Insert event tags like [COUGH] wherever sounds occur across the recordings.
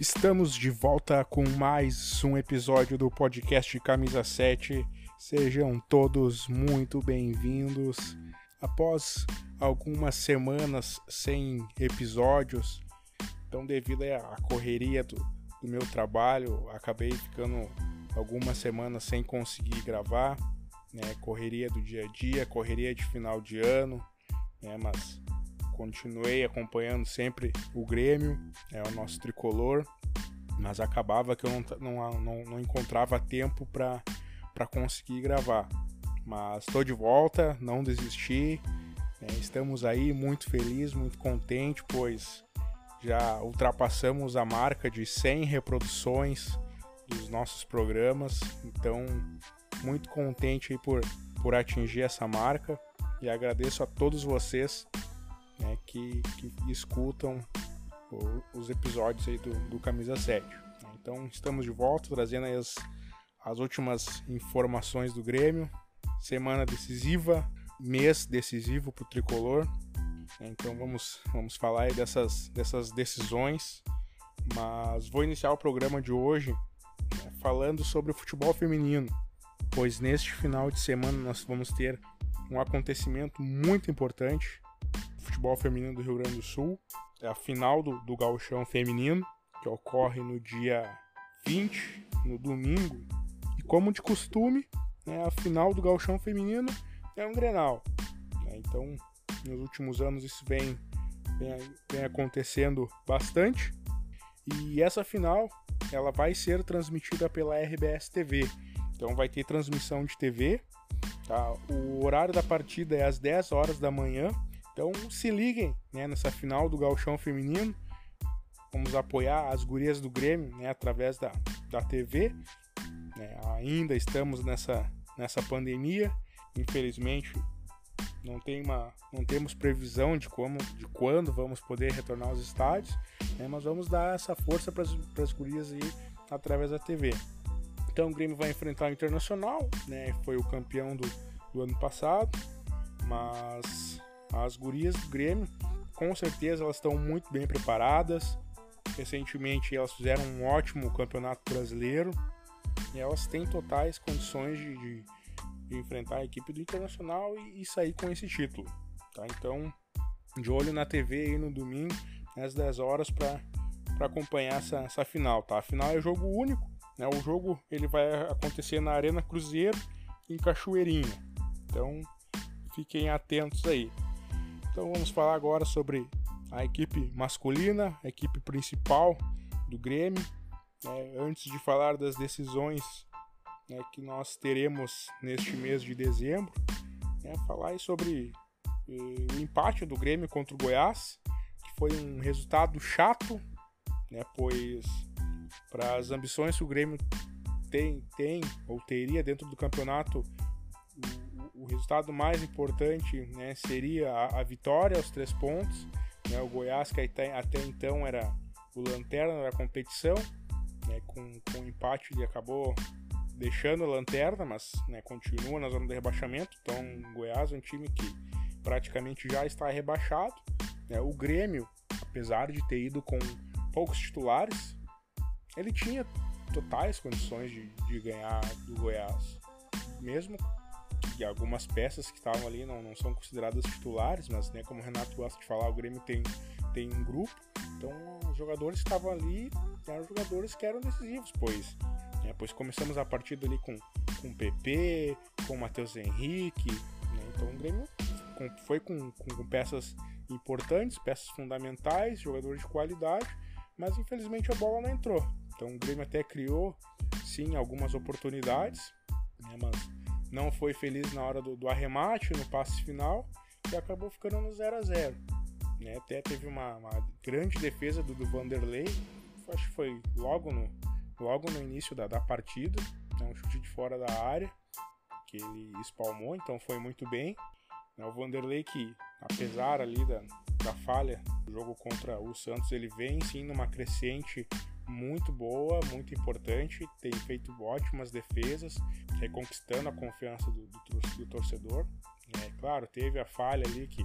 Estamos de volta com mais um episódio do podcast Camisa 7. Sejam todos muito bem-vindos. Após algumas semanas sem episódios, então devido à correria do, do meu trabalho, acabei ficando algumas semanas sem conseguir gravar, né? Correria do dia a dia, correria de final de ano, né? Mas continuei acompanhando sempre o Grêmio, é o nosso tricolor, mas acabava que eu não, não, não, não encontrava tempo para conseguir gravar. Mas estou de volta, não desisti, né? estamos aí muito felizes, muito contentes, pois já ultrapassamos a marca de 100 reproduções dos nossos programas, então muito contente aí por, por atingir essa marca e agradeço a todos vocês né, que, que escutam os episódios aí do, do Camisa 7. Então estamos de volta trazendo as, as últimas informações do Grêmio. Semana decisiva, mês decisivo para o tricolor. Então vamos, vamos falar aí dessas, dessas decisões. Mas vou iniciar o programa de hoje né, falando sobre o futebol feminino, pois neste final de semana nós vamos ter um acontecimento muito importante futebol feminino do Rio Grande do Sul. É a final do, do gauchão feminino, que ocorre no dia 20, no domingo. E como de costume, né, a final do gauchão feminino é um Grenal. Né? Então, nos últimos anos isso vem, vem, vem acontecendo bastante. E essa final ela vai ser transmitida pela RBS TV. Então vai ter transmissão de TV. Tá? O horário da partida é às 10 horas da manhã então se liguem né, nessa final do Galchão Feminino. Vamos apoiar as gurias do Grêmio né, através da, da TV. Né, ainda estamos nessa, nessa pandemia. Infelizmente, não, tem uma, não temos previsão de, como, de quando vamos poder retornar aos estádios, né, mas vamos dar essa força para as gurias aí através da TV. Então o Grêmio vai enfrentar o Internacional, né, foi o campeão do, do ano passado, mas as gurias do Grêmio, com certeza, elas estão muito bem preparadas. Recentemente, elas fizeram um ótimo campeonato brasileiro e elas têm totais condições de, de, de enfrentar a equipe do Internacional e, e, sair com esse título. Tá? Então, de olho na TV aí no domingo, às 10 horas, para acompanhar essa, essa final. Tá? A final é jogo único. Né? O jogo ele vai acontecer na Arena Cruzeiro, em Cachoeirinha. Então, fiquem atentos aí. Então vamos falar agora sobre a equipe masculina, a equipe principal do Grêmio. É, antes de falar das decisões né, que nós teremos neste mês de dezembro, né, falar sobre eh, o empate do Grêmio contra o Goiás, que foi um resultado chato, né, pois para as ambições que o Grêmio tem, tem ou teria dentro do campeonato, o resultado mais importante né, seria a, a, vitória aos três pontos. Né, o Goiás, que até, até então era o lanterna da competição, né, com, com o empate ele acabou deixando a lanterna, mas né, continua na zona de rebaixamento. Então, o Goiás é um time que praticamente já está rebaixado. Né, o Grêmio, apesar de ter ido com poucos titulares, ele tinha totais condições de, de ganhar do Goiás, mesmo que algumas peças que estavam ali não, não são consideradas titulares, mas né, como o Renato gosta de falar, o Grêmio tem, tem um grupo, então os jogadores que estavam ali eram jogadores que eram decisivos, pois, né, pois começamos a partida ali com, com o PP, com o Matheus Henrique, né, então o Grêmio foi com, com, com peças importantes, peças fundamentais, jogadores de qualidade, mas infelizmente a bola não entrou. Então o Grêmio até criou, sim, algumas oportunidades, né, mas não foi feliz na hora do, do arremate, no passe final, e acabou ficando no 0 a 0 né? Até teve uma, uma grande defesa do, do Vanderlei, acho que foi logo no, logo no início da, da partida, né? um chute de fora da área, que ele espalmou, então foi muito bem. Né? O Vanderlei que, apesar ali da, da falha do jogo contra o Santos, ele vem sim numa crescente muito boa, muito importante, tem feito ótimas defesas, reconquistando a confiança do, do, do torcedor. É, claro, teve a falha ali que,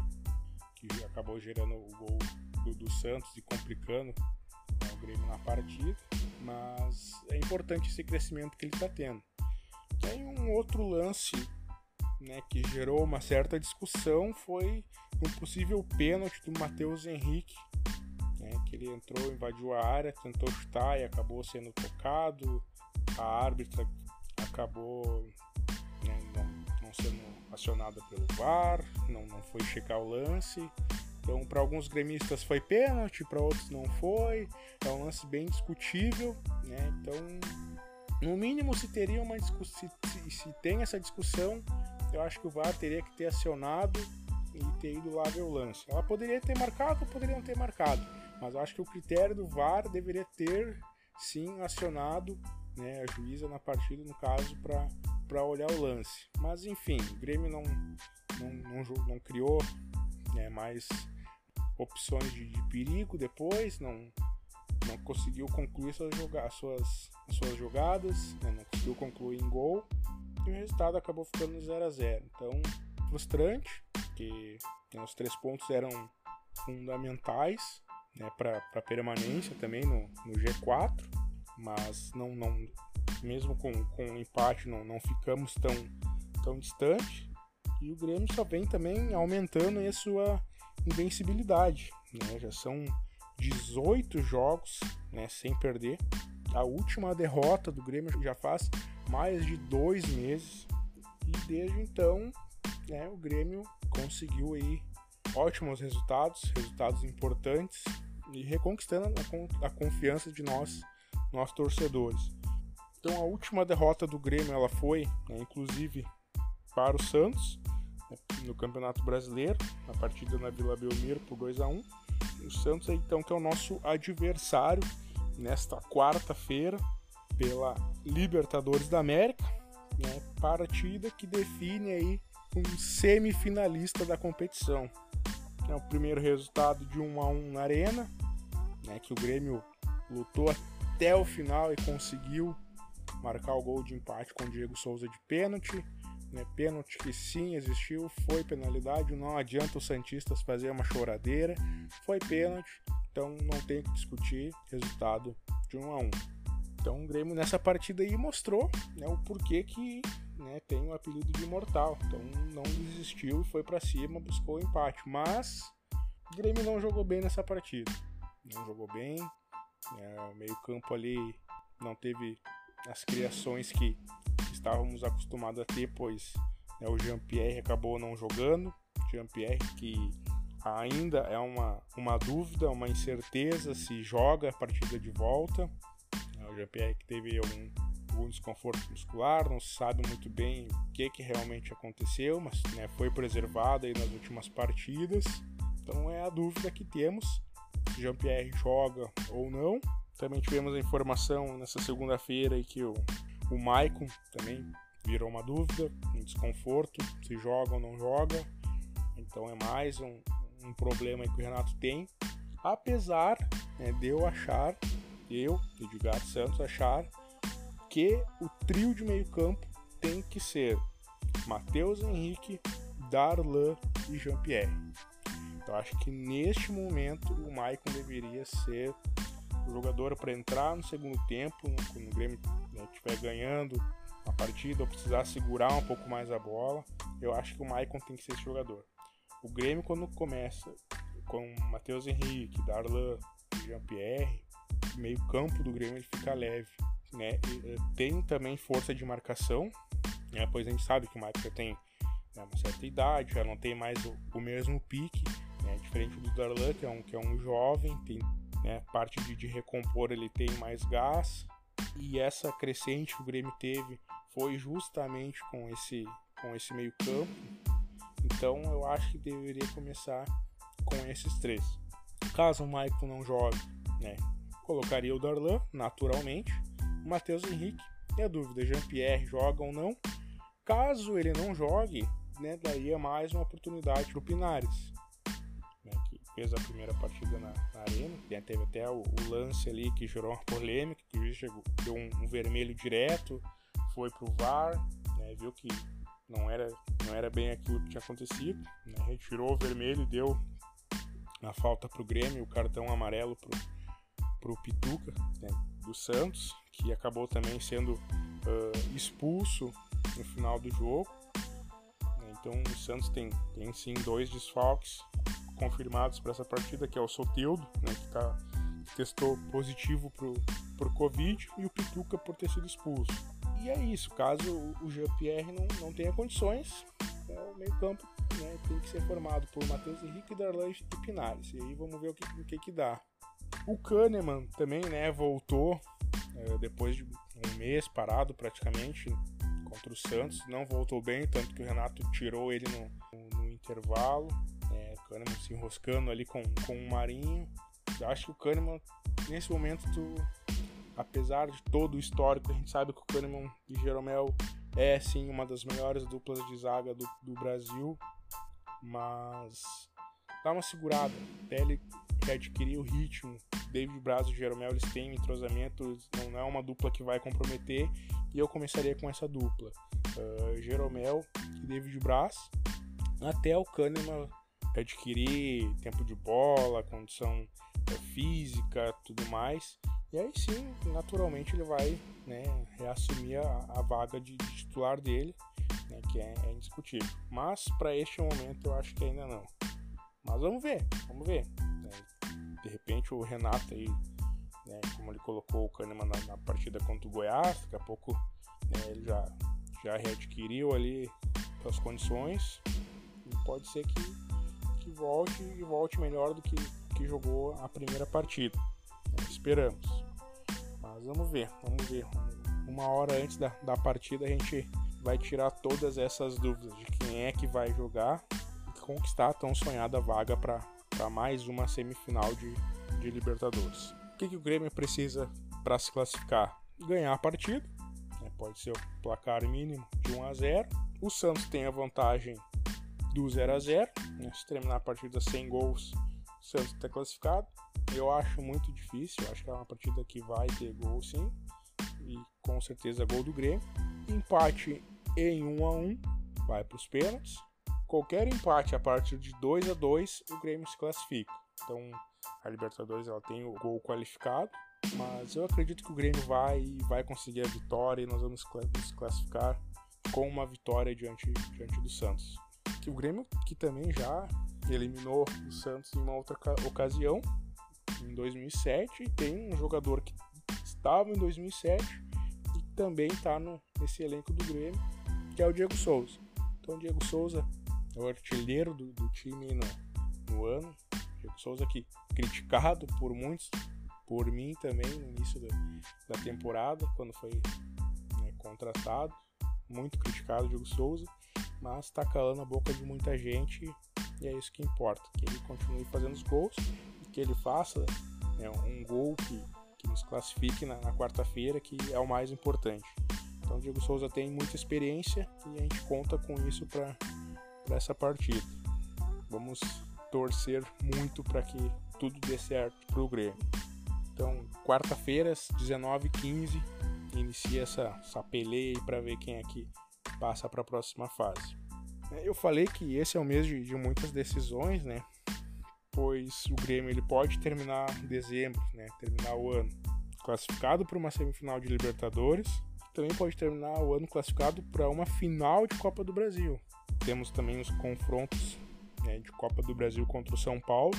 que acabou gerando o gol do, do Santos e complicando né, o Grêmio na partida, mas é importante esse crescimento que ele está tendo. Tem um outro lance né, que gerou uma certa discussão foi um possível pênalti do Matheus Henrique, ele entrou, invadiu a área, tentou chutar e acabou sendo tocado. A árbitra acabou né, não, não, sendo acionada pelo VAR, não, não foi checar o lance. Então, para alguns gremistas foi pênalti, para outros não foi. É um lance bem discutível, né? Então, no mínimo, se teria uma discussão, se, se tem essa discussão, eu acho que o VAR teria que ter acionado e ter ido lá ver o lance. Ela poderia ter marcado poderia não ter marcado, mas acho que o critério do VAR deveria ter sim acionado né, a juíza na partida, no caso, para olhar o lance. Mas enfim, o Grêmio não, não, não, não criou né, mais opções de, de, perigo depois, não, não conseguiu concluir suas, joga suas, suas jogadas, né, não conseguiu concluir em gol e o resultado acabou ficando 0 a 0 Então, frustrante, porque né, os três pontos eram fundamentais né, para permanência também no, no, G4, mas não, não mesmo com, com empate não, não ficamos tão, tão distante. E o Grêmio só vem também aumentando a sua invencibilidade. Né? Já são 18 jogos né, sem perder. A última derrota do Grêmio já faz mais de dois meses. E desde então, né, o Grêmio conseguiu aí ótimos resultados, resultados importantes e reconquistando a, confiança de nós, nós torcedores. Então a última derrota do Grêmio ela foi, né, inclusive, para o Santos né, no Campeonato Brasileiro, na partida na Vila Belmiro por 2 a 1 O Santos então que é o nosso adversário nesta quarta-feira pela Libertadores da América, né, partida que define aí um semifinalista da competição. É o primeiro resultado de 1 a 1 na arena, né, que o Grêmio lutou até o final e conseguiu marcar o gol de empate com o Diego Souza de pênalti. Né, pênalti que sim existiu, foi penalidade, não adianta os Santistas fazer uma choradeira, foi pênalti, então não tem que discutir resultado de 1 a 1. Então o Grêmio nessa partida aí mostrou né, o porquê que né, tem o apelido de imortal. Então não desistiu e foi para cima, buscou o empate. Mas o Grêmio não jogou bem nessa partida. Não jogou bem. É, meio campo ali não teve as criações que estávamos acostumados a ter, pois né, o Jean-Pierre acabou não jogando. Jean-Pierre que ainda é uma, uma dúvida, uma incerteza se joga a partida de volta. O Jean-Pierre que teve algum, algum, desconforto muscular, não se sabe muito bem o que, que realmente aconteceu, mas né, foi preservado aí nas últimas partidas. Então é a dúvida que temos. Jean-Pierre joga ou não. Também tivemos a informação nessa segunda-feira que o, o Maicon também virou uma dúvida, um desconforto, se joga ou não joga. Então é mais um, um problema que o Renato tem. Apesar né, de eu achar eu, Edgar Santos, achar que o trio de meio campo tem que ser Matheus Henrique, Darlan e Jean-Pierre. Então acho que neste momento o Maicon deveria ser o jogador para entrar no segundo tempo, quando o Grêmio estiver né, ganhando a partida ou precisar segurar um pouco mais a bola. Eu acho que o Maicon tem que ser esse jogador. O Grêmio quando começa com Matheus Henrique, Darlan, Jean-Pierre, meio campo do Grêmio ele fica leve. Né? Tem também força de marcação, né? pois a gente sabe que o Michael tem né, uma certa idade, já não tem mais o, o mesmo pique, né? diferente do Darlan, que é um, que é um jovem, tem né, parte de, de recompor, ele tem mais gás, e essa crescente que o Grêmio teve foi justamente com esse, com esse meio campo. Então eu acho que deveria começar com esses três. Caso o Michael não jogue, né, Colocaria o Darlan, naturalmente, o Matheus Henrique. E a dúvida, Jean-Pierre joga ou não? Caso ele não jogue, né, daria mais uma oportunidade para o Pinares, fez a primeira partida na, na arena. Teve até o, o, lance ali que gerou uma polêmica, que o juiz chegou, deu um, um, vermelho direto, foi para o VAR, né, viu que não era, não era bem aquilo que tinha acontecido, né, retirou o vermelho e deu a falta para o Grêmio, o cartão amarelo para o Pituca, né, do Santos, que acabou também sendo uh, expulso no final do jogo. Então o Santos tem, tem sim dois desfalques confirmados para essa partida, que é o Soteldo, né, que, tá, que testou positivo pro, por Covid, e o Pituca por ter sido expulso. E é isso, caso o Jean-Pierre não, não tenha condições, é, o meio campo né, tem que ser formado por Matheus Henrique, Darlan e Pinares. E aí vamos ver o que, o que, que dá. O Kahneman também né, voltou é, depois de um mês parado praticamente contra o Santos. Não voltou bem, tanto que o Renato tirou ele no, no intervalo. Kahneman se enroscando ali com, com o Marinho. Eu acho que o Kahneman, nesse momento, tu, apesar de todo o histórico, a gente sabe que o Kahneman e Jeromel é sim uma das melhores duplas de zaga do, do Brasil, mas dá uma segurada até ele adquirir o ritmo. David Braz e Jeromel eles têm entrosamento, não é uma dupla que vai comprometer e eu começaria com essa dupla. Uh, Jeromel e David Braz até o Kahneman adquirir tempo de bola, condição uh, física, tudo mais e aí sim, naturalmente ele vai né, reassumir a, a vaga de, de, titular dele, né, que é, é, indiscutível. Mas para este momento eu acho que ainda não. Mas vamos ver, vamos ver. Né? De repente o Renato aí, né, como ele colocou o Kahneman na, na, partida contra o Goiás, daqui a pouco né, ele já, já readquiriu ali as condições. E pode ser que volte e volte melhor do que, que jogou a primeira partida. Esperamos. Mas vamos ver, vamos ver. Uma hora antes da, da partida a gente vai tirar todas essas dúvidas de quem é que vai jogar e conquistar a tão sonhada vaga para mais uma semifinal de, de Libertadores. O que, que o Grêmio precisa para se classificar? Ganhar a partida, né? pode ser o placar mínimo de 1 a 0. O Santos tem a vantagem do 0 a 0. Né? Se terminar a partida sem gols, o Santos está classificado. Eu acho muito difícil, acho que é uma partida que vai ter gol sim, e com certeza gol do Grêmio. Empate em 1 a 1 vai para os pênaltis. Qualquer empate a partir de 2 a 2 o Grêmio se classifica. Então a Libertadores ela tem o gol qualificado, mas eu acredito que o Grêmio vai vai conseguir a vitória e nós vamos nos classificar com uma vitória diante, diante do Santos. Que o Grêmio que também já eliminou o Santos em uma outra ocasião, em 2007 e tem um jogador que estava em 2007 e também está nesse elenco do Grêmio, que é o Diego Souza. Então, o Diego Souza é o artilheiro do, do time no, no ano. Diego Souza que criticado por muitos, por mim também no início da, da temporada, quando foi né, contratado. Muito criticado o Diego Souza, mas está calando a boca de muita gente e é isso que importa, que ele continue fazendo os gols que ele faça né, um gol que, que nos classifique na, na quarta-feira, que é o mais importante. Então, o Diego Souza tem muita experiência e a gente conta com isso para essa partida. Vamos torcer muito para que tudo dê certo para o Grêmio. Então, quarta-feira, 19h15, inicia essa, essa peleia para ver quem é que passa para a próxima fase. Eu falei que esse é o mês de, de muitas decisões, né? pois o Grêmio ele pode terminar dezembro, né, terminar o ano classificado para uma semifinal de Libertadores, também pode terminar o ano classificado para uma final de Copa do Brasil. Temos também os confrontos né, de Copa do Brasil contra o São Paulo,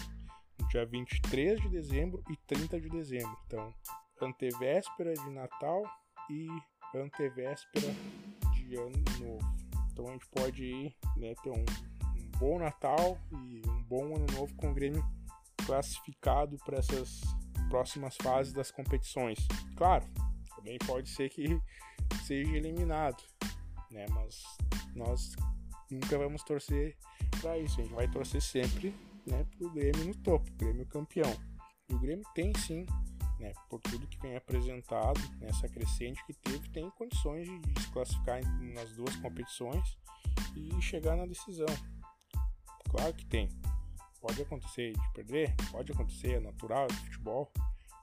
dia 23 de dezembro e 30 de dezembro. Então, antevéspera de Natal e antevéspera Ano Novo. Então a gente pode né, ter um, bom Natal e um bom Ano Novo com o Grêmio classificado para essas próximas fases das competições. Claro, também pode ser que [LAUGHS] seja eliminado, né? Mas nós nunca vamos torcer para isso. A gente vai torcer sempre, né, para o Grêmio no topo, Grêmio campeão. E o Grêmio tem sim, né, por tudo que vem apresentado nessa crescente que teve, tem condições de se classificar nas duas competições e chegar na decisão. Claro que tem. Pode acontecer de perder, pode acontecer, é natural, é futebol,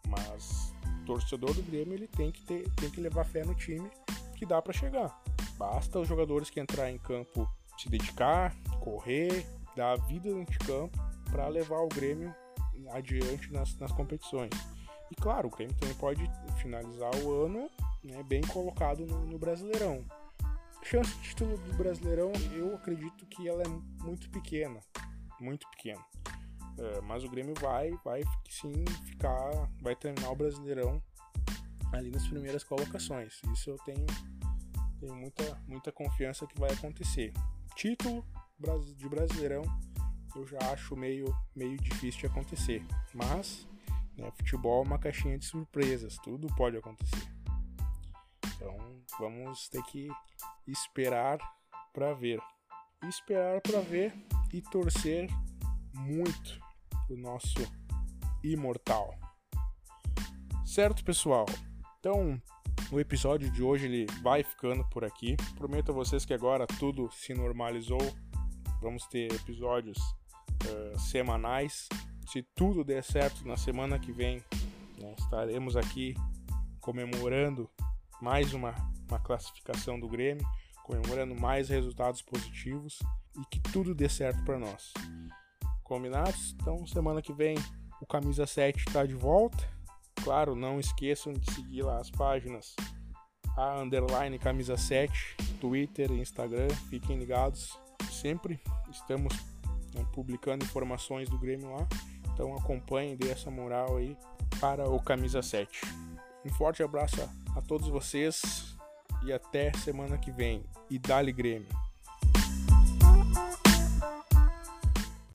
mas o torcedor do Grêmio ele tem que, ter, tem que levar fé no time que dá para chegar. Basta os jogadores que entrar em campo se dedicar, correr, dar a vida de campo para levar o Grêmio adiante nas, nas competições. E claro, o Grêmio também pode finalizar o ano né, bem colocado no, no Brasileirão. A chance de título do Brasileirão, eu acredito que ela é muito pequena, muito pequena. É, mas o Grêmio vai, vai sim ficar, vai terminar o Brasileirão ali nas primeiras colocações. Isso eu tenho, tenho muita, muita confiança que vai acontecer. Título de Brasileirão eu já acho meio, meio difícil de acontecer. Mas né, futebol é uma caixinha de surpresas, tudo pode acontecer. Então vamos ter que esperar para ver. Esperar para ver e torcer muito o nosso imortal. Certo, pessoal? Então, o episódio de hoje ele vai ficando por aqui. Prometo a vocês que agora tudo se normalizou. Vamos ter episódios uh, semanais. Se tudo der certo na semana que vem, né, estaremos aqui comemorando mais uma, uma classificação do Grêmio, comemorando mais resultados positivos e que tudo dê certo para nós. Combinados? Então, semana que vem o Camisa 7 está de volta. Claro, não esqueçam de seguir lá as páginas a underline camisa 7, Twitter Instagram. Fiquem ligados. Sempre estamos né, publicando informações do Grêmio lá. Então acompanhem, dê essa moral aí para o camisa 7. Um forte abraço a todos vocês e até semana que vem. E dale Grêmio!